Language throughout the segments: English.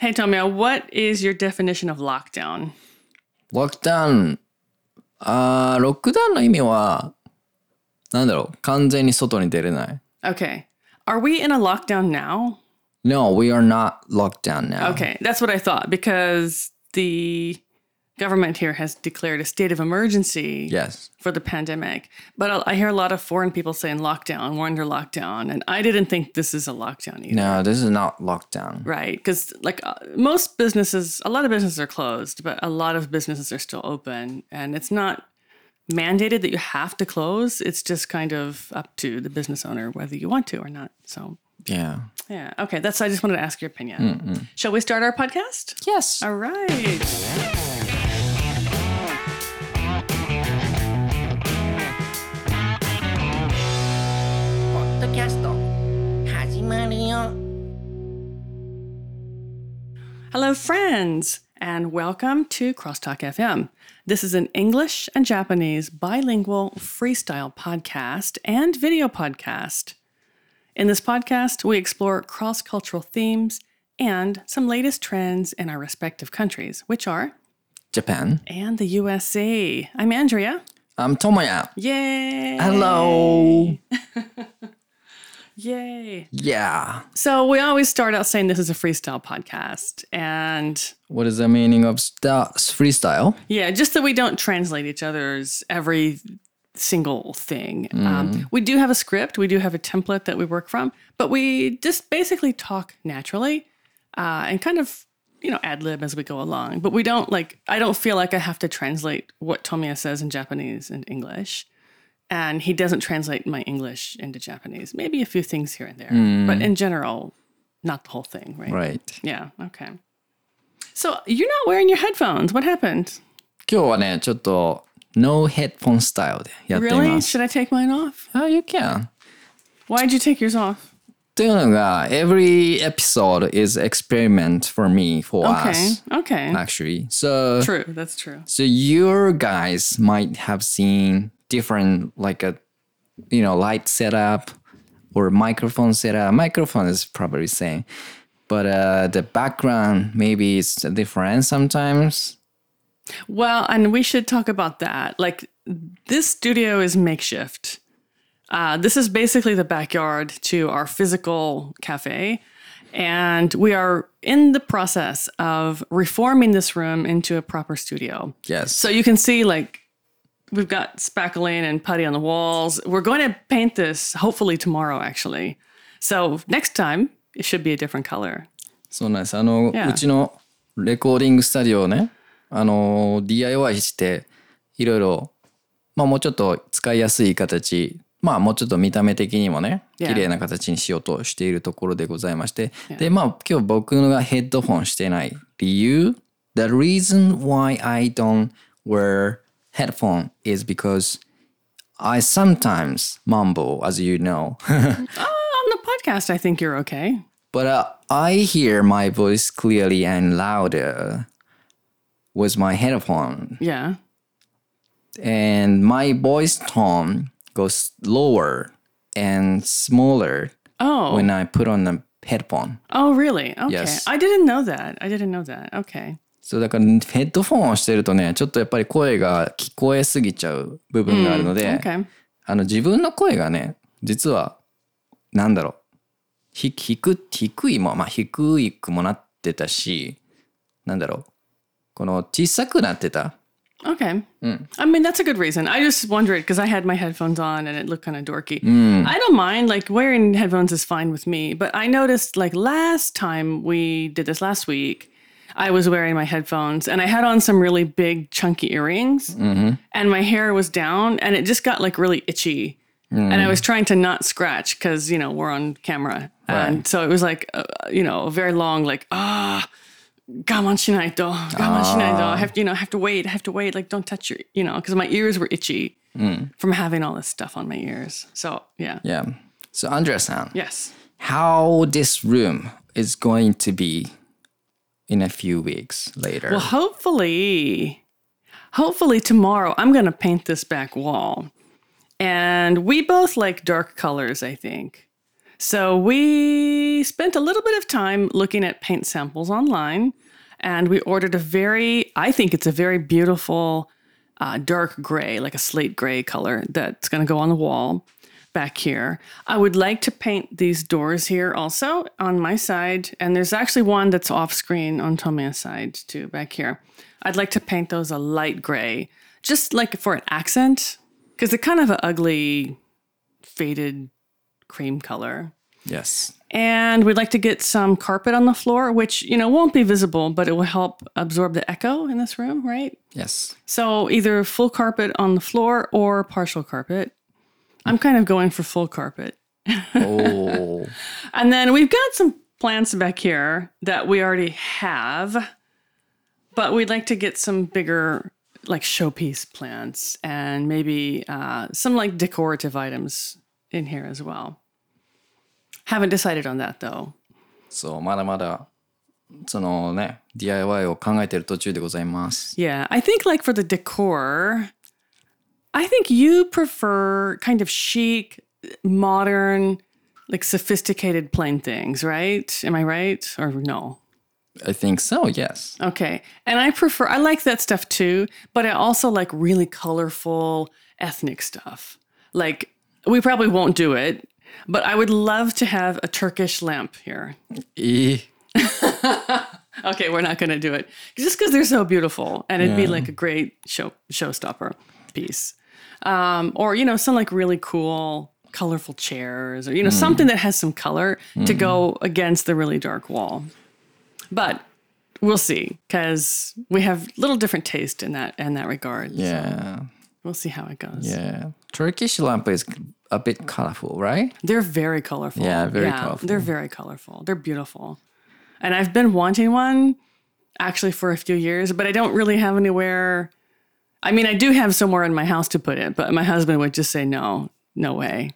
Hey, Tomoya, what is your definition of lockdown? Lockdown. Uh, あー、ロックダウンの意味は、なんだろう、完全に外に出れない。Okay. Are we in a lockdown now? No, we are not locked down now. Okay. That's what I thought because the government here has declared a state of emergency Yes. for the pandemic. But I hear a lot of foreign people saying lockdown, we're under lockdown. And I didn't think this is a lockdown either. No, this is not lockdown. Right. Because, like, uh, most businesses, a lot of businesses are closed, but a lot of businesses are still open. And it's not mandated that you have to close. It's just kind of up to the business owner whether you want to or not. So, Yeah. yeah. Okay. That's, I just wanted to ask your opinion. Shall we start our podcast? Yes. All right. Hello, friends, and welcome to Crosstalk FM. This is an English and Japanese bilingual freestyle podcast and video podcast. In this podcast, we explore cross cultural themes and some latest trends in our respective countries, which are Japan. and the USA. I'm Andrea. I'm Tomoya. Yay! Hello. Yay! Yeah. So we always start out saying this is a freestyle podcast, and What is the meaning of sta- freestyle? Yeah, just that we don't translate each other's every single thing. Um, we do have a script, we do have a template that we work from, but we just basically talk naturally uh, and kind of, you know, ad lib as we go along. But we don't like, I don't feel like I have to translate what Tomoya says in Japanese and English And he doesn't translate my English into Japanese. Maybe a few things here and there, but in general, not the whole thing, right? Right. Yeah, okay. So you're not wearing your headphones. What happened? 今日はね、ちょっと No headphone style でやってみ Really? ます。 Should I take mine off? Ah, you can. Why'd you take yours off? というのが、every episode is experiment for me, for Okay. us, Okay. actually. So, True. That's true. so your guys might have seen different, like a, you know, light setup or microphone setup. Microphone is probably the same, but uh, the background maybe it's different sometimes. Well, and we should talk about that. Like, this studio is makeshift. Uh, this is basically the backyard to our physical cafe. And we are in the process of reforming this room into a proper studio. Yes. So you can see, like, we've got spackling and putty on the walls. We're going to paint this hopefully tomorrow, actually. So next time, it should be a different color. そうなんです。あの、Yeah. うちのレコーディングスタジオをね、あの、DIY して、いろいろ、まあもうちょっと使いやすい形、まあもうちょっと見た目的にもね、Yeah. 綺麗な形にしようとしているところでございまして、で、まあ今日僕がヘッドフォンしてない理由、The reason why I don't wear headphone is because I sometimes mumble, as you know. On the podcast, I think you're okay. But uh, I hear my voice clearly and louder with my headphone, Yeah. and my voice tone goes lower and smaller Oh. when I put on the headphone. oh, really? Okay. Yes. I didn't know that. I didn't know that. Okay. そうだからヘッドフォンをしてるとね、ちょっとやっぱり声が聞こえすぎちゃう部分があるので.あの自分の声がね、実はなんだろう、ひ低低いもまあ低くもなってたし、なんだろう、この小さくなってた。Okay. I mean, that's a good reason. I just wondered because I had my headphones on and it looked kind of dorky. I don't mind. Like wearing headphones is fine with me. But I noticed like last time we did this last week, I was wearing my headphones and I had on some really big chunky earrings mm-hmm. and my hair was down and it just got like really itchy. Mm. And I mm. was trying to not scratch because, you know, we're on camera. Right. And so it was like, uh, uh, you know, a very long, like, ah. Oh, oh, I ah. have to, you know, I have to wait. I have to wait. Like, don't touch your, you know, because my ears were itchy mm. from having all this stuff on my ears. So, yeah. Yeah. So, Andrea-san. Yes. How this room is going to be in a few weeks later. Well, hopefully, hopefully tomorrow I'm going to paint this back wall. And we both like dark colors, I think. So we spent a little bit of time looking at paint samples online and we ordered a very, I think it's a very beautiful uh, dark gray, like a slate gray color that's going to go on the wall back here. I would like to paint these doors here also on my side. And there's actually one that's off screen on Tomoya's side too, back here. I'd like to paint those a light gray, just like for an accent, because they're kind of an ugly, faded cream color. Yes. And we'd like to get some carpet on the floor, which, you know, won't be visible, but it will help absorb the echo in this room, right? Yes. So either full carpet on the floor or partial carpet. I'm kind of going for full carpet. Oh. And then we've got some plants back here that we already have, but we'd like to get some bigger, like showpiece plants and maybe uh, some like decorative items in here as well. Haven't decided on that though. そう、まだまだ、そのね、DIY を考えている途中でございます。 Yeah, I think like for the decor, I think you prefer kind of chic, modern, like sophisticated plain things, right? Am I right or no? I think so, yes. Okay. And I prefer I like that stuff too, but I also like really colorful ethnic stuff. Like we probably won't do it, but I would love to have a Turkish lamp here. ええ eh. Okay, we're not going to do it just because they're so beautiful, and it'd be like a great show showstopper piece, um, or you know, some like really cool, colorful chairs, or you know, something that has some color to go against the really dark wall. But we'll see because we have a little different taste in that in that regard. so Yeah. we'll see how it goes. Yeah. Turkish lamp is a bit colorful, right? They're very colorful. Yeah, very colorful. They're very colorful. They're beautiful. And I've been wanting one actually for a few years, but I don't really have anywhere. I mean, I do have somewhere in my house to put it, but my husband would just say, no, no way.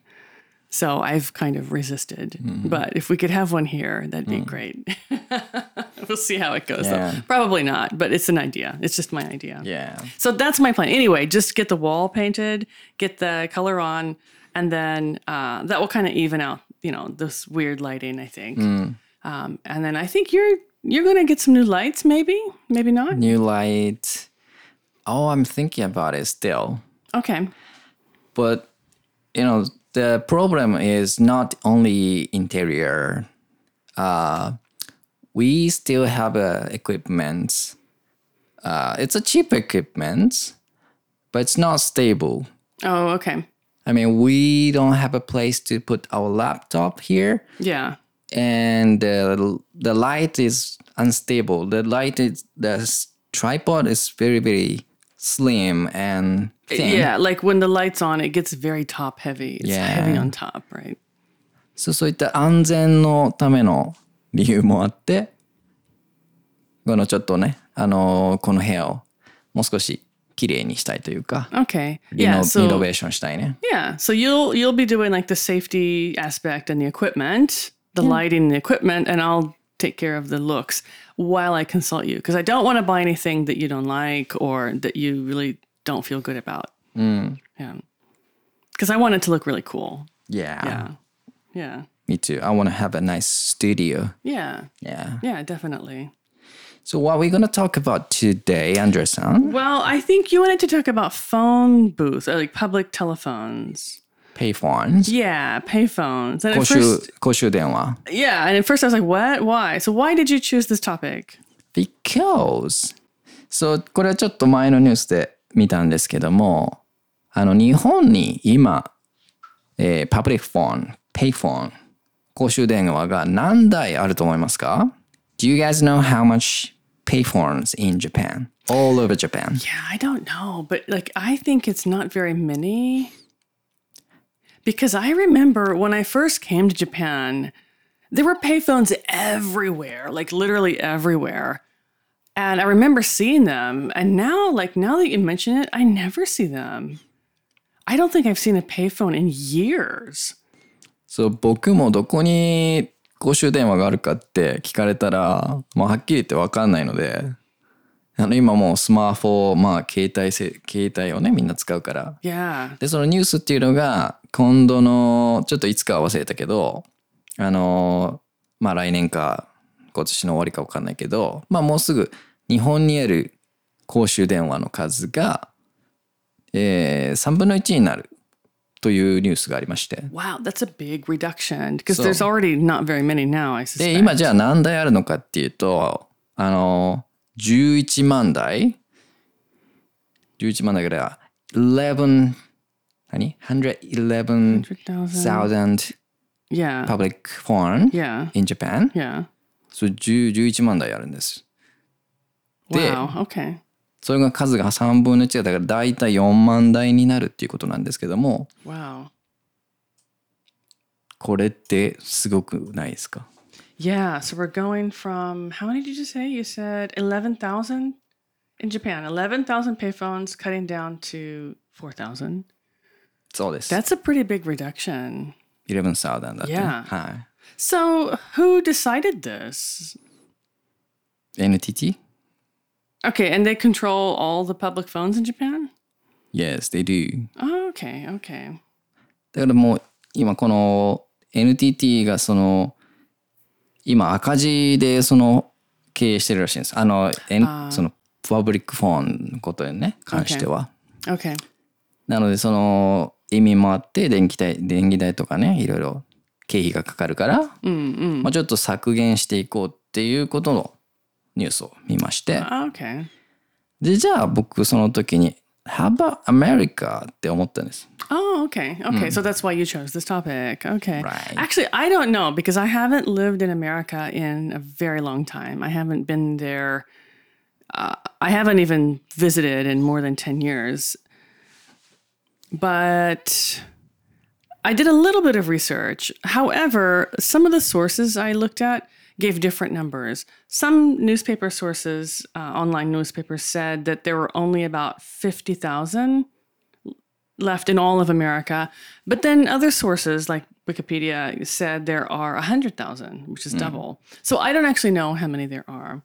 So I've kind of resisted. Mm-hmm. But if we could have one here, that'd Mm. be great. we'll see how it goes, Yeah. though. Probably not, but it's an idea. It's just my idea. Yeah. So that's my plan. Anyway, just get the wall painted, get the color on, and then uh, that will kind of even out, you know, this weird lighting. I think, um, and then I think you're you're gonna get some new lights, maybe, maybe not. New light. Oh, I'm thinking about it still. Okay. But you know, the problem is not only interior. Uh, we still have uh, equipment. Uh, it's a cheap equipment, but it's not stable. Oh, okay. I mean, we don't have a place to put our laptop here, Yeah. and the the light is unstable. The light is the tripod is very very slim and thin. Yeah, like when the lights on, it gets very top heavy. It's Yeah. heavy on top, right? そうそういった安全のための理由もあってこのちょっとねあのこの部屋をもう少し綺麗にしたいというか Okay. リノ Yeah. リノ So ベーションしたいね yeah. So you'll you'll be doing like the safety aspect and the equipment, the lighting, and the equipment, and I'll take care of the looks while I consult you because I don't want to buy anything that you don't like or that you really don't feel good about. Mm. Yeah. Because I want it to look really cool. Yeah, Yeah. Yeah. me too I want to have a nice studio Yeah. yeah Yeah, definitely. so what are we gonna talk about today Andrea-san Well, I think you wanted to talk about phone booths or like public telephones payphones Yeah, payphones. And 公 at 衆 first, 公衆電話 yeah, and at first I was like, what? Why? So why did you choose this topic? Because そうこれはちょっと前のニュースで見たんですけどもあの日本に今、えー、パブリックフォン、ペイフォン、公衆電話が何台あると思いますか ?Do you guys know how much payphones in Japan? All over Japan. Yeah, I don't know, but like I think it's not very many. Because I remember when I first came to Japan, there were payphones everywhere, like literally everywhere. And I remember seeing them. And now, like now that you mention it, I never see them. I don't think I've seen a payphone in years. そう僕もどこに公衆電話があるかって聞かれたら、まあ、はっきり言って分かんないので あの今もうスマホまあ携帯せ携帯をねみんな使うから Yeah. でそのニュースっていうのが今度のちょっといつかは忘れたけどあのまあ来年か今年の終わりか分かんないけど、まあもうすぐ日本にある公衆電話の数が、えー、3分の1になるというニュースがありまして。Wow, that's a big reduction because there's already not very many now, I で、suspect. 今じゃあ何台あるのかっていうと、あの、11万台 ?11 万台ぐらいは、11、何 ?111,000 100,000. Yeah. public phone Yeah. in Japan? Yeah. そう10 11万台あるんです。で Wow. Okay. それが数が3分の1だから大体4万台になるっていうことなんですけども、Wow. これってすごくないですか？Yeah. So we're going from how many did you say? You said 11,000 in Japan. 11,000 payphones cutting down to 4,000. そうです。 That's a pretty big reduction. 11,000だって、 Yeah. はい。 So who decided this? NTT? Okay. And they control all the public phones in Japan? Yes, they do. Oh, okay. Okay. だからもう今この NTT がその 今赤字でその経営してるらしいんです。あの、N- そのパブリックフォンのことにね、関しては。Okay. なのでその意味もあって電気代、電気代とかね、いろいろ経費がかかるから、まあちょっと削減していこうっていうことのニュースを見まして、Okay. で、じゃあ僕その時に、How about America? って思ったんです。 Oh, okay. Okay. So that's why you chose this topic. Okay. Right. Actually, I don't know because I haven't lived in America in a very long time. I haven't been there. Uh, I haven't even visited in more than 10 years. But I did a little bit of research. However, some of the sources I looked at gave different numbers. Some newspaper sources, uh, online newspapers, said that there were only about 50,000 left in all of America. But then other sources like Wikipedia said there are 100,000, which is double. So I don't actually know how many there are.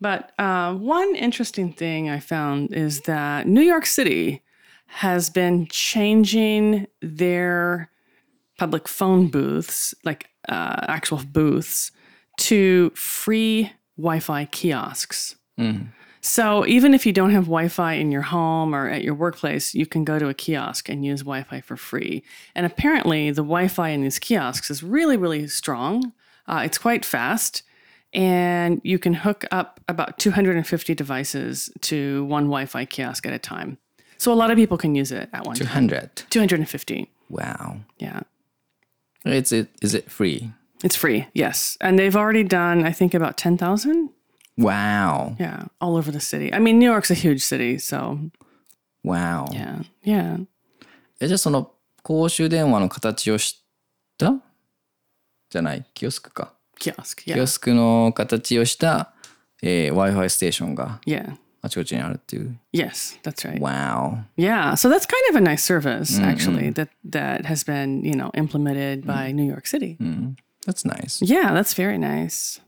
But uh, one interesting thing I found is that New York City has been changing their public phone booths, like uh, actual booths, to free Wi Fi kiosks. So even if you don't have Wi-Fi in your home or at your workplace, you can go to a kiosk and use Wi-Fi for free. And apparently, the Wi-Fi in these kiosks is really, really strong. Uh, it's quite fast, and you can hook up about 250 devices to one Wi-Fi kiosk at a time. So a lot of people can use it at one time. 200. 250. Wow. Yeah. Is it, is it free? It's free, yes. And they've already done, I think, about 10,000. Wow. Yeah, all over the city. I mean, New York's a huge city, so Wow. yeah, yeah. えじゃあその公衆電話の形をしたじゃないキオスクか。 Kiosk, キ yeah. オスクの形をした、えー Wi-Fi ステーションが Yeah. あちこちにあるっていう。 Yes, that's right. Wow. Yeah, so that's kind of a nice service actually that that has been, you know, implemented by New York City. That's nice. Yeah, that's very nice.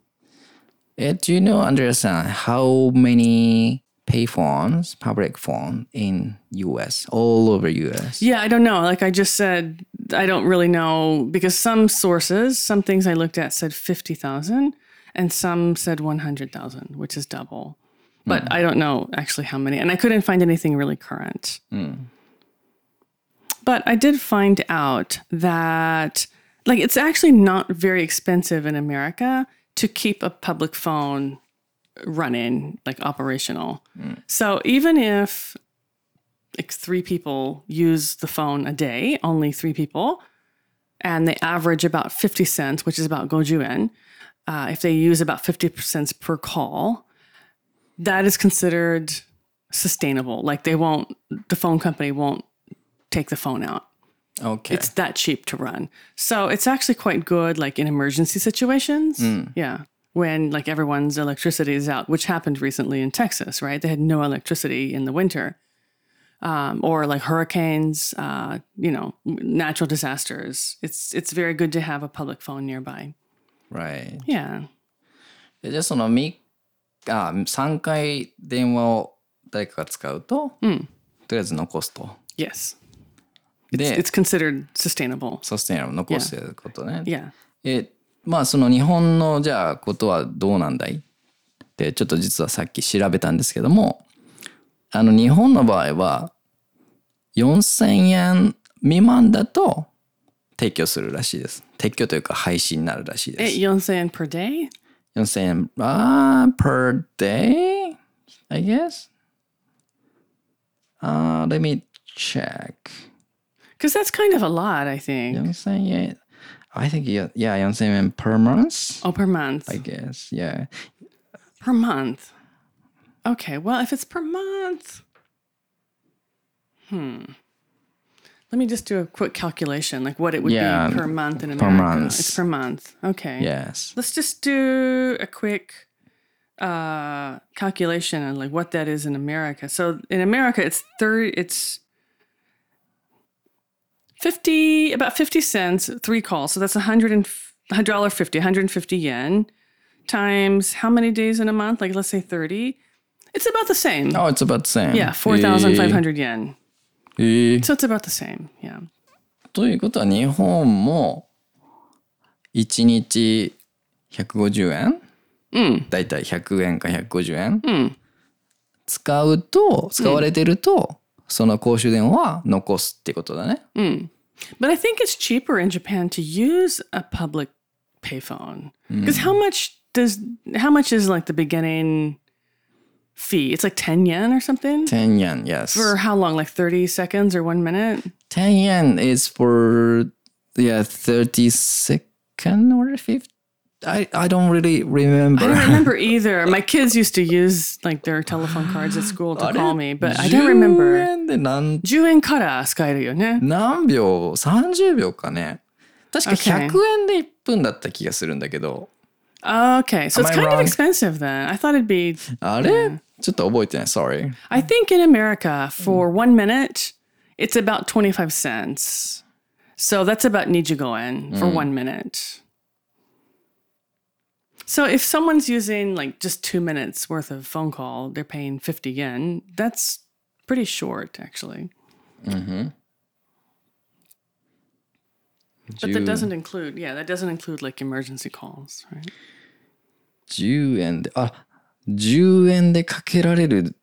Uh, do you know, Andrea, uh, how many pay phones, public phone in US, all over US? Yeah, I don't know. Like I just said, I don't really know because some sources, some things I looked at said 50,000 and some said 100,000, which is double. But mm. I don't know actually how many. And I couldn't find anything really current. Mm. But I did find out that like it's actually not very expensive in America to keep a public phone running, like operational. So even if like three people use the phone a day, only three people, and they average about 50 cents, which is about gojuan. Uh, if they use about 50 cents per call, that is considered sustainable. Like they won't, the phone company won't take the phone out. Okay. It's that cheap to run. So it's actually quite good, like in emergency situations. Yeah. When like everyone's electricity is out, which happened recently in Texas, right? They had no electricity in the winter. Um, or like hurricanes, uh, you know, natural disasters. It's it's very good to have a public phone nearby. right. Yeah. えじゃあそのみあ3回電話を誰かが使うと、とりあえず残すと。 Yes. で、It's considered sustainable. サステイナブル残すってことね。Yeah. えまあその日本のじゃあことはどうなんだいってちょっと実はさっき調べたんですけどもあの日本の場合は4000円未満だと提供するらしいです提供というか配信になるらしいでえ、す4000円 per day? 4000円あー per day? I guess? Uh, let me check Because that's kind of a lot, I think. 4000円 I think yeah, yeah 4000円 per month Oh, per month. I guess yeah per month. Okay, well, if it's per month, hmm. Let me just do a quick calculation, like what it would Yeah, be per month in America. per month. It's per month. Okay. yes Let's just do a quick uh, calculation on like what that is in America. So in America, it's thirty. It's fifty, about fifty cents, three calls. So that's a hundred and dollar fifty, hundred and fifty yen, times how many days in a month? Like let's say thirty. It's about the same. Oh, it's about the same. Yeah, four thousand five hundred yen. えーえー So it's about the same. Yeah. ということは日本も1日150円うん。だいたい100円か150円うん。使うと使われてると、 その公衆電話は残すってことだね。 But I think it's cheaper in Japan to use a public payphone. Because how much does how much is like the beginning fee? It's like 10 yen or something? 10 yen, yes. For how long? Like 30 seconds or 1 minute? 10 yen is for yeah 30 second or 50 I, I don't really remember. I don't remember either. My kids used to use like their telephone cards at school to call me, but I don't 10 remember. 円で何10円から使えるよね。何秒 ?30 秒かね。確か Okay. 100円で1分だった気がするんだけど、 Okay, so Am it's I kind of wrong? expensive then. I thought it'd be. あれ、ちょっと覚えてない。Sorry. I think in America, for one minute, it's about 25 cents. So that's about nijigoen for one minute. So if someone's using like just two minutes worth of phone call, they're paying 50 yen. That's pretty short, actually. But that 10 doesn't include, yeah, that doesn't include like emergency calls, right? 10円で、あ、10円でかけられる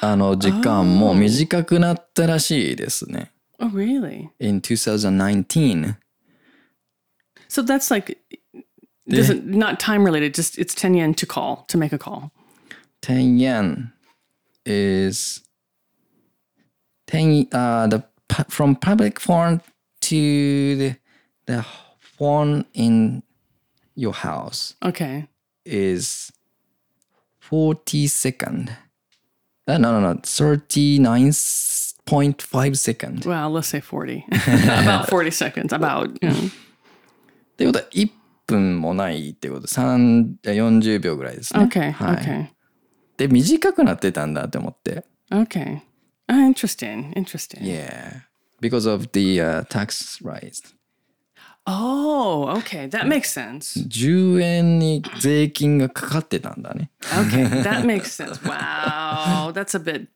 あの時間も短くなったらしいですね。 Oh, really? In 2019. So that's like, doesn't not time related. Just it's ten yen to call to make a call. 10 yen is 10 uh the pu- from public phone to the the phone in your house Okay. is 40 second uh, no no no 39.5 second Well, let's say forty. about forty seconds. About. You know. ってことは1 分もないってこと3 40秒ぐらいですね Okay. はい Okay. で短くなってたんだって思って Okay. Ah, interesting. Interesting. Yeah because of the、uh, tax rise Oh, okay. That makes sense. 10円に税金がかかってたんだね。Okay, that makes sense. Wow, that's a bit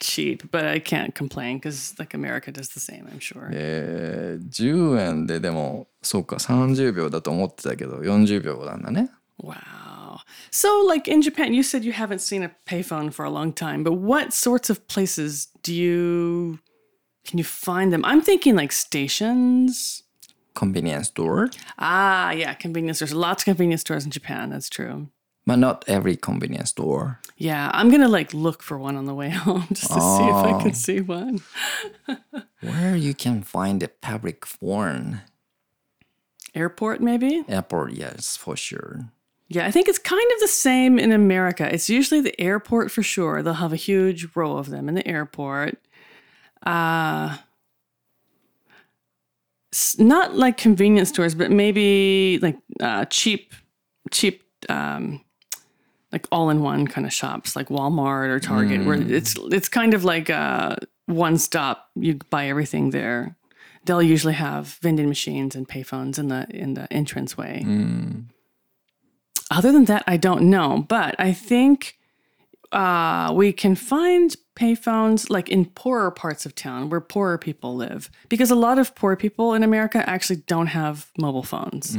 cheap, but I can't complain because like America does the same. I'm sure. えー、10円ででもそうか30秒だと思ってたけど40秒なんだね。 Wow. So, like in Japan, you said you haven't seen a payphone for a long time, but what sorts of places do you can you find them? I'm thinking like stations. コンビニエンスストア Ah, yeah, convenience stores. Lots of convenience stores in Japan. That's true. but not every convenience store. Yeah, I'm gonna like look for one on the way home just to see if I can see one. Where you can find a public phone. Airport, maybe? Airport, yes, for sure. Yeah, I think it's kind of the same in America. It's usually the airport for sure. They'll have a huge row of them in the airport. Uh, not like convenience stores, but maybe like uh, cheap, cheap, um, like all-in-one kind of shops, like Walmart or Target, where it's it's kind of like uh, one stop. You buy everything there. They'll usually have vending machines and payphones in the in the entranceway. Other than that, I don't know. But I think uh, we can find payphones like in poorer parts of town where poorer people live. Because a lot of poor people in America actually don't have mobile phones.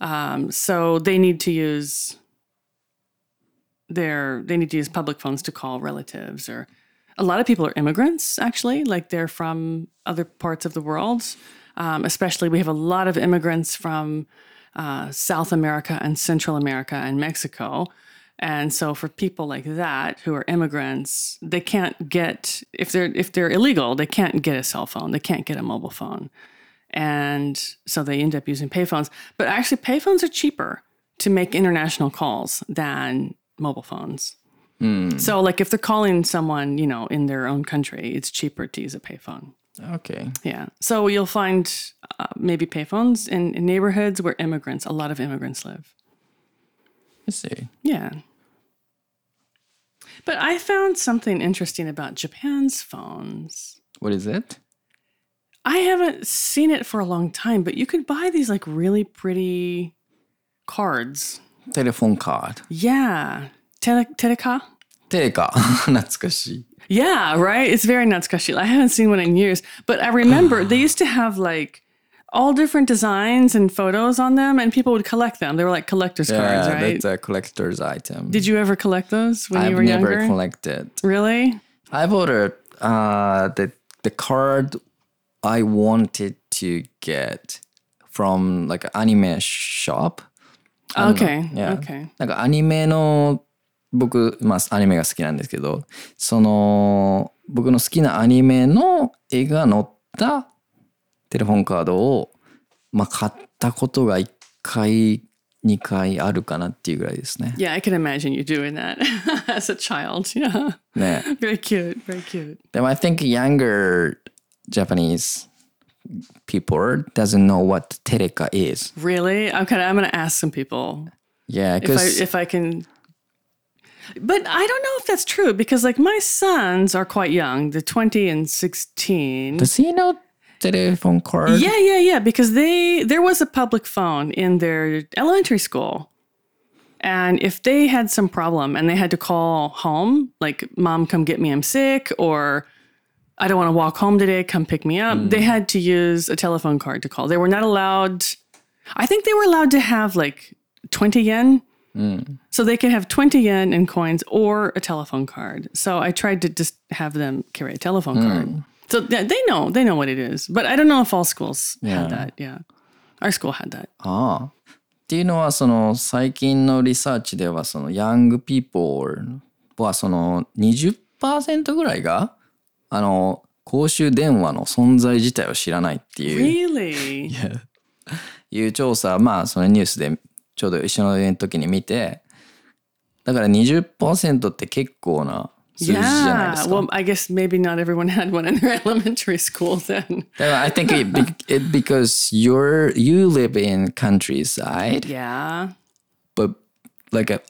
Um, so they need to use their they need to use public phones to call relatives or a lot of people are immigrants actually like they're from other parts of the world. Um, especially we have a lot of immigrants from uh, south america and central america and mexico. And so for people like that who are immigrants they can't get if they're if they're illegal they can't get a cell phone. They can't get a mobile phone. And so they end up using payphones. But actually payphones are cheaper to make international calls than mobile phones so, like, if they're calling someone, you know, in their own country, it's cheaper to use a payphone. Okay. Yeah. So you'll find uh, maybe payphones in, in neighborhoods where immigrants, a lot of immigrants live. I see. Yeah. But I found something interesting about Japan's phones. What is it? I haven't seen it for a long time, but you could buy these like really pretty cards telephone card. Yeah. Tele- teleka? Teleka. Natsukashi. Yeah, right? It's very natsukashi. I haven't seen one in years, but I remember they used to have like all different designs and photos on them, and people would collect them. They were like collector's yeah, cards, right? That's a collector's item. Did you ever collect those when I've you were younger? I've never collected. Really? I've ordered uh, the, the card I wanted to get from like an anime shop. Okay. Yeah. Okay. なんかアニメの僕、まあ、アニメが好きなんですけどその僕の好きなアニメの絵が載ったテレフォンカードを、まあ、買ったことが1回2回あるかなっていうぐらいですね。Yeah, I can imagine you doing that as a child. Yeah. ね Very cute. Very cute. でも I think younger Japanese people doesn't know what tereka is. Really? Okay, I'm gonna ask some people. Yeah, if I, if I can. But I don't know if that's true because, like, my sons are quite young, the 20 and 16. Does he know telephone card? Yeah, yeah, yeah. Because they there was a public phone in their elementary school, and if they had some problem and they had to call home, like, "Mom, come get me, I'm sick," or I don't want to walk home today, come pick me up, they had to use a telephone card to call. They were not allowed I think they were allowed to have like 20 yen. So they could have 20 yen in coins or a telephone card. So I tried to just have them carry a telephone card. So th- they know, they know what it is. But I don't know if all schools had that. Yeah. Our school had that. ああ。っていうのはその最近のリサーチではそのヤングピーポーはその20%ぐらいが あの公衆電話の存在自体を知らないっていう Really? いう調査まあそのニュースでちょうど一緒の時に見てだから20%って結構な数字じゃないで Yeah. すか。Well, I guess maybe not everyone had one in their elementary school then. I think it, it because you're you live in countryside Yeah. but like a,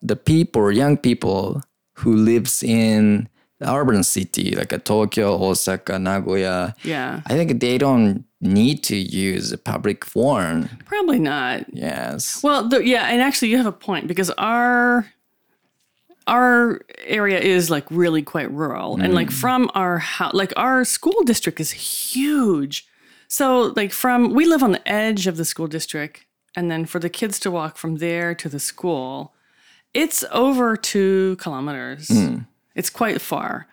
the people young people who lives in urban city like a Tokyo, Osaka, Nagoya Yeah. I think they don't need to use a public form. Probably not. yes Well, the, yeah, and actually, you have a point because our our area is like really quite rural, and like mm. from our house, like our school district is huge. So like from we live on the edge of the school district, and then for the kids to walk from there to the school, it's over two kilometers. Hmm. It's quite far.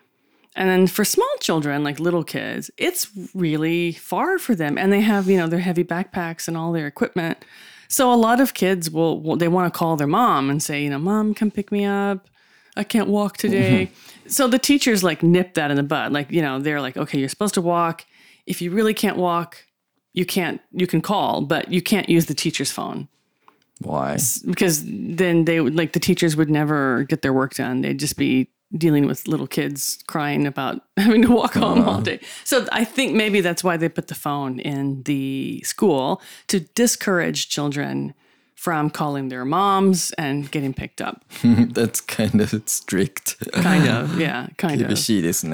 And then for small children, like little kids, it's really far for them. And they have, you know, their heavy backpacks and all their equipment. So a lot of kids will, will they want to call their mom and say, you know, mom, come pick me up. I can't walk today. Mm-hmm. so the teachers like nip that in the bud. Like, you know, they're like, okay, you're supposed to walk. If you really can't walk, you can't, you can call, but you can't use the teacher's phone why because then they would like the teachers would never get their work done. They'd just be dealing with little kids crying about having to walk home uh, all uh-huh. day. So I think maybe that's why they put the phone in the school to discourage children from calling their moms and getting picked up. that's kind of strict. Kind of, yeah, kind of.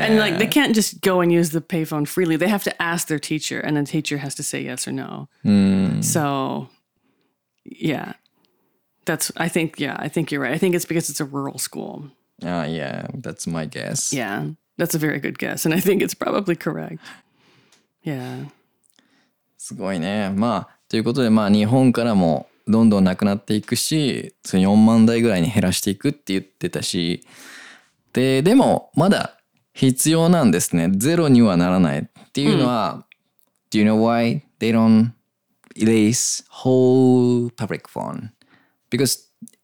And like they can't just go and use the payphone freely. They have to ask their teacher and the teacher has to say yes or no. Mm. So yeah. That's I think yeah, I think you're right. I think it's because it's a rural school. Ah, yeah that's my guess Yeah, that's a very good guess, and I think it's probably correct. Yeah. すごいね。まあ、ということでまあ日本からもどんどんなくなっていくしその4万台ぐらいに減らしていくって言ってたしででもまだ必要なんですねゼロにはならないっていうのは、Do you know why they don't erase whole public phone? Because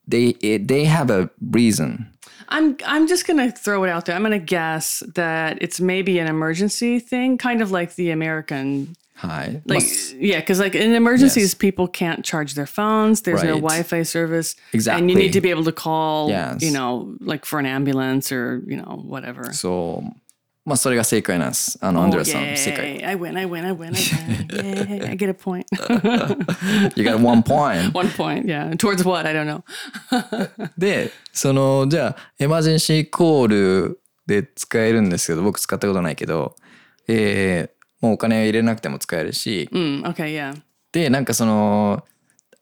they they have a reason. I'm I'm just gonna throw it out there. I'm gonna guess that it's maybe an emergency thing, kind of like the American high. Like Must. yeah, because like in emergencies, yes. people can't charge their phones. There's right. no Wi-Fi service. Exactly, and you need to be able to call. Yes. you know, like for an ambulance or you know whatever. So まあそれが正解なんです。あの、アンドレアさん、正解。I win! I win! I win! I win! Yay! I get a point. You got one point. One point. Yeah. Towards what? I don't know. で、その、じゃあ、エマージェンシーコールで使えるんですけど、僕使ったことないけど、えーもうお金入れなくても使えるし、Mm, okay. Yeah. で、なんかその、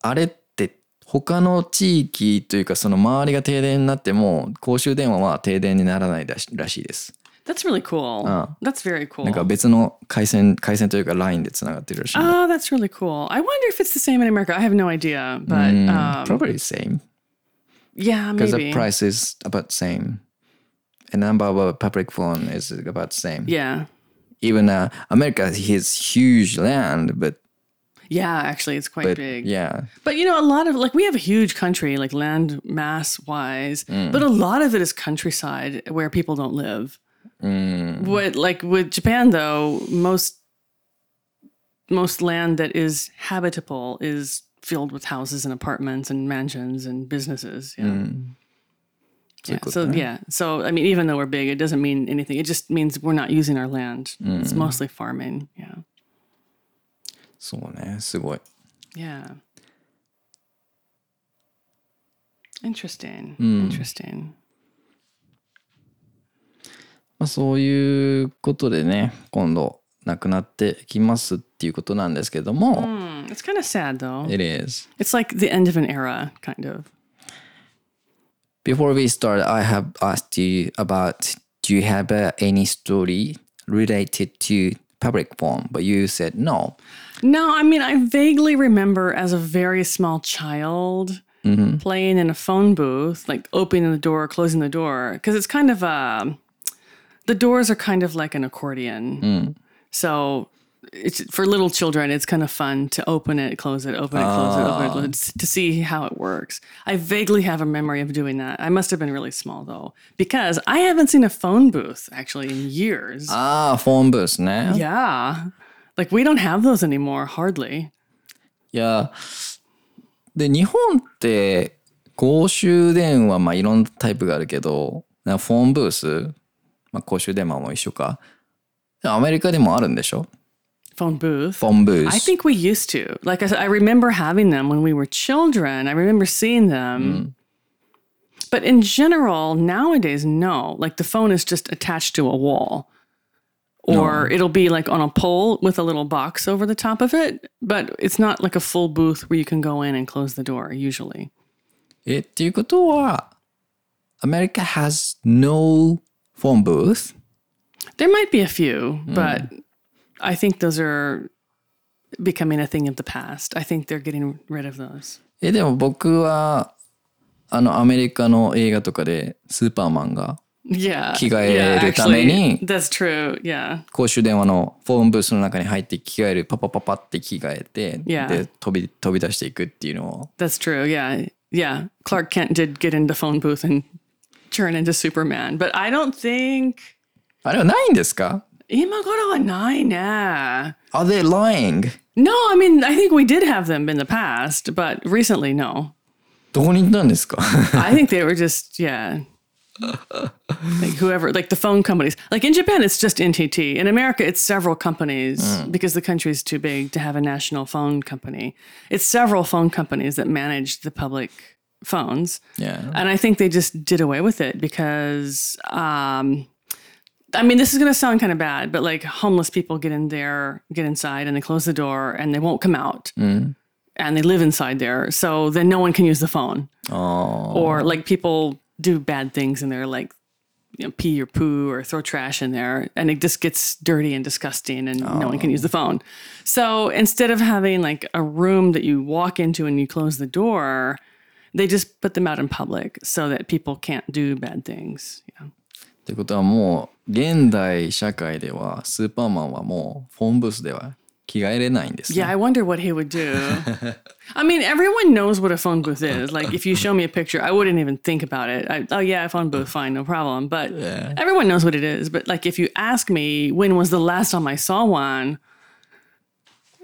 あれって、他の地域というか、その周りが停電になっても、公衆電話は停電にならないらしいです。That's really cool. Oh. That's very cool. なんか別の回線、回線というか、ラインでつながってるらしいんで。 Oh, that's really cool. I wonder if it's the same in America. I have no idea, but um, Probably the same. yeah, because maybe. the price is about the same. And number of a public phone is about the same. Yeah, Even uh, America has huge land, but yeah. Actually, it's quite but big. yeah, But you know, a lot of like we have a huge country, like land mass wise, Mm. but a lot of it is countryside where people don't live. Mm. What like with Japan though, most most land that is habitable is filled with houses and apartments and mansions and businesses. Yeah. Mm. Yeah. good So point. yeah. So I mean, even though we're big, it doesn't mean anything. It just means we're not using our land. It's Mm. mostly farming. Yeah. そうね、すごい。 Yeah. Interesting. Hmm. Interesting. まあそういうことでね、今度なくなってきますっていうことなんですけども、 Hmm, It's kind of sad though. it is. It's like the end of an era, kind of. Before we start, I have asked you about do you have uh, any story related to public phone? But you said no. No, I mean, I vaguely remember as a very small child playing in a phone booth, like opening the door, closing the door, because it's kind of um the doors are kind of like an accordion. So it's for little children. It's kind of fun to open it, close it, open it, close it, open it, close it, to see how it works. I vaguely have a memory of doing that. I must have been really small though, because I haven't seen a phone booth actually in years. ああ、フォンブースね。 yeah, like we don't have those anymore, hardly. いや、で、日本って公衆電話、まあいろんなタイプがあるけど、なんかフォンブース、 まあ公衆電話も一緒か。アメリカでもあるんでしょ phone booth. フォンブース。 I think we used to. Like I said, I remember having them when we were children. I remember seeing them. But in general, nowadays, no. Like the phone is just attached to a wall. Or it'll be like on a pole with a little box over the top of it. But it's not like a full booth where you can go in and close the door, usually. え、っていうことは、America has no phone booth? There might be a few, but I think those are becoming a thing of the past. I think they're getting rid of those. え、でも僕は、あの、アメリカの映画とかで、スーパーマンが Yeah. 着替え yeah, るために actually, that's true. Yeah. 公衆電話のフォンブースの中に入って着替えるパパパパって着替えて、 Yeah. で飛び飛び出していくっていうのを That's true. Yeah. Yeah. Clark Kent did get in the phone booth and turn into Superman. But I don't think あれはないんですか今頃はないね。 Are they lying? No, I mean I think we did have them in the past, but recently no. どこに行ったんですか I think they were just yeah. like whoever like the phone companies. Like in Japan it's just NTT. In America it's several companies because the country is too big to have a national phone company. It's several phone companies that manage the public phones. Yeah. And I think they just did away with it because um I mean, this is going to sound kind of bad, but like homeless people get in there, get inside, and they close the door and they won't come out. And they live inside there. So then no one can use the phone. Or like people do bad things in there, like, you know, pee or poo or throw trash in there, and it just gets dirty and disgusting, and no one can use the phone. So instead of having like a room that you walk into and you close the door, they just put them out in public so that people can't do bad things. Yeah. ってことはもう現代社会ではスーパーマンはもうフォンブースでは着替えれないんですね。 Yeah, I wonder what he would do. I mean, everyone knows what a phone booth is. Like, if you show me a picture, I wouldn't even think about it. I, oh, yeah, a phone booth, fine, no problem. But everyone knows what it is. But, like, if you ask me when was the last time I saw one,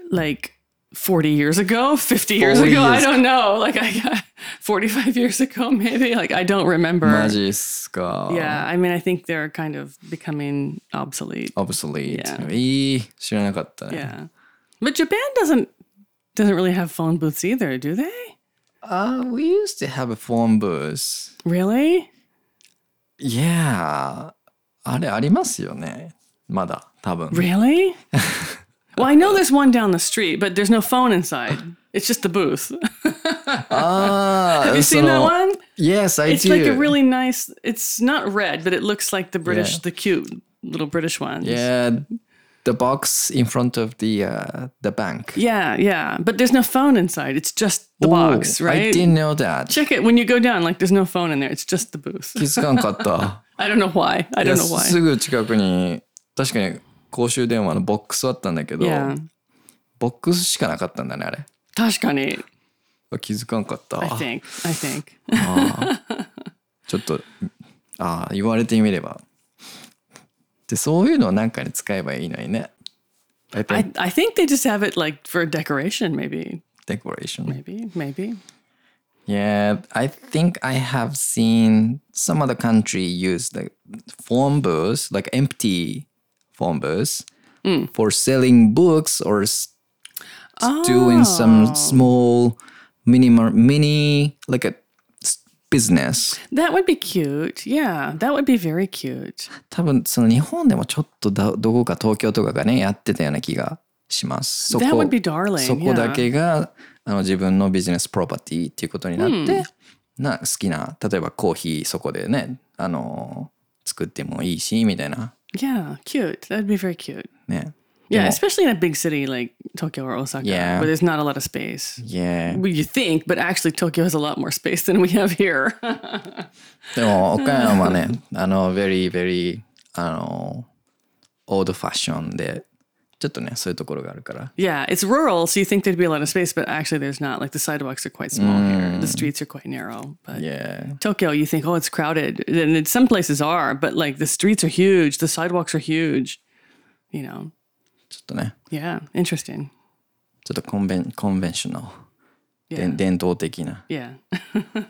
like 40 years ago, 50 years 40 ago, I years. don't know. Like, I 45 years ago, maybe. Like, I don't remember. マジっすか。 Yeah, I mean, I think they're kind of becoming obsolete. obsolete. Yeah. いい知らなかったね。 Yeah. But Japan doesn't doesn't really have phone booths either, do they? Uh, we used to have a phone booth. Really? Yeah. あれありますよね。まだ多分。 Really? well, I know there's one down the street, but there's no phone inside. It's just the booth. ああ、 Have you そ seen that の one? Yes, I It's do. like a really nice. It's not red, but it looks like the British, Yeah. the cute little British ones. Yeah, the box in front of the uh, the bank. Yeah, yeah. But there's no phone inside. It's just the box, Oh, I right? didn't know that. Check it when you go down. Like there's no phone in there. It's just the booth. 気づかんかった。 I don't know why. I いや don't know why. すぐ近くに確かに 公衆電話のボックスあったんだけど、Yeah. ボックスしかなかったんだねあれ。Tashkani, 気づかんかった。I think. I think. ちょっとああ言われてみれば。でそういうのをなんかに使えばいいのにね。I I, think I think they just have it like for decoration, maybe. decoration. Maybe, maybe. Yeah, I think I have seen some other country use the phone booths, like empty phone booths, for selling books or doing some small minimal mini like a business. That would be cute. Yeah, that would be very cute. 多分その日本でもちょっとだどこか東京とかがねやってたような気がします。そ That こ would be darling. そこだ yeah. けがあの自分のビジネスプロパティっていうことになって、な好きな例えばコーヒーそこでねあの作ってもいいしみたいな Yeah, cute. That'd be very cute. ね。 Yeah, Yeah. especially in a big city like Tokyo or Osaka, Yeah. where there's not a lot of space. Yeah. Well, you think, but actually Tokyo has a lot more space than we have here. でも岡山はねあの very very あのオールファッションで ちょっとねそういうところがあるから。 yeah, it's rural, so you think there'd be a lot of space, but actually there's not. Like the sidewalks are quite small here. The streets are quite narrow. But Yeah. Tokyo, you think, oh, it's crowded. And it, some places are, but like the streets are huge, the sidewalks are huge. You know, ちょっとね yeah, interesting. ちょっとコンベンコンベンショナル、 Yeah. 伝伝統的な Yeah.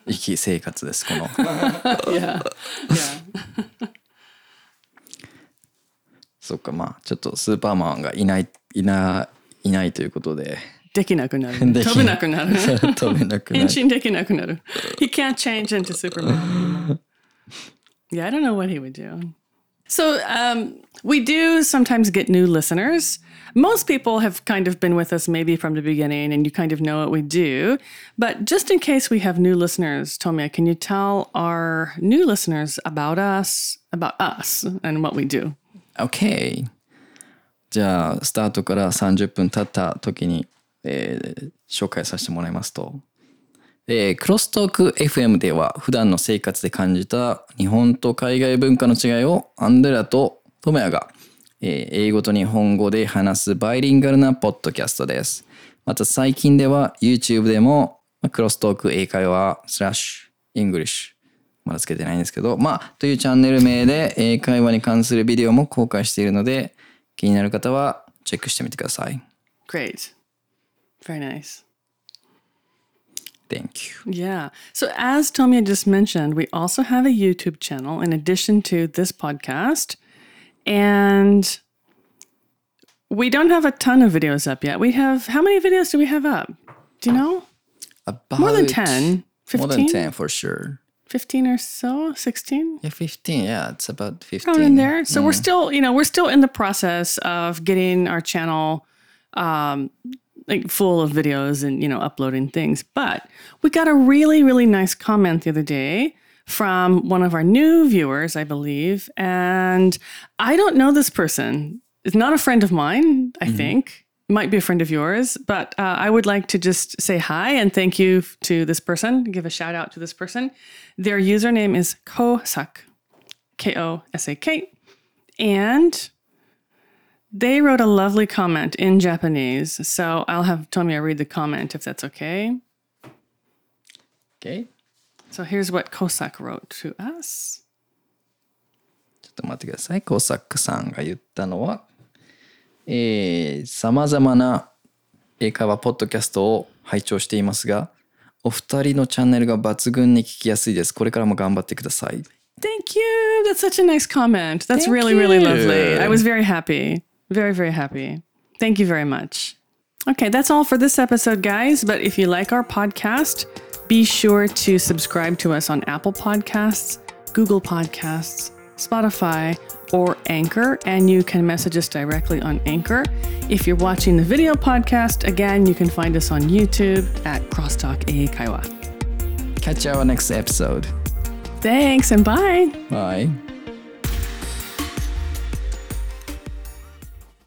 生き生活ですこの yeah. Yeah. そっかまあちょっとスーパーマンがいないいないないということで。できなくなるでき飛べなくなる飛べなくなる。変身できなくなる。He can't change into Superman. Yeah I don't know what he would do. So um, we do sometimes get new listeners. Most people have kind of been with us maybe from the beginning and you kind of know what we do. But just in case we have new listeners, Tomoya, can you tell our new listeners about us, about us and what we do? OK じゃあスタートから30分経った時に、えー紹介させてもらいますと、えークロストーク FM では普段の生活で感じた日本と海外文化の違いをアンデラとトモヤが、えー英語と日本語で話すバイリンガルなポッドキャストです。また最近では YouTube でもクロストーク英会話スラッシュイングリッシュまだつけてないんですけど、まあ、というチャンネル名で英会話に関するビデオも公開しているので、気になる方はチェックしてみてください。Great. Very nice. Thank you. Yeah. So, as Tomia just mentioned, we also have a YouTube channel in addition to this podcast. And we don't have a ton of videos up yet. We have, how many videos do we have up? Do you know? About More than 10, More than 15? 10 for sure. 15 or so, 16? Yeah, 15. Yeah, it's about 15. Around in there. So, we're still, you know, we're still in the process of getting our channel um, like full of videos and, you know, uploading things. But we got a really, really nice comment the other day from one of our new viewers, I believe. And I don't know this person. It's not a friend of mine, I think might be a friend of yours, but uh, I would like to just say hi and thank you to this person, give a shout out to this person. Their username is Kosak, K O S A K. And they wrote a lovely comment in Japanese. So I'll have Tomoya read the comment if that's okay. Okay. So here's what Kosak wrote to us. ちょっと待ってください。コサックさんが言ったのはえー、様々な英会話ポッドキャストを拝聴していますが、お二人のチャンネルが抜群に聞きやすいです。これからも頑張ってください。Thank you. That's such a nice comment. That's really, really lovely. I was very happy. Very, very happy. Thank you very much. Okay, that's all for this episode, guys. But if you like our podcast, be sure to subscribe to us on Apple Podcasts, Google Podcasts, Spotify, or Anchor. And you can message us directly on Anchor. If you're watching the video podcast, again, you can find us on YouTube at Crosstalk Eikaiwa. Catch our next episode. Thanks and bye. Bye.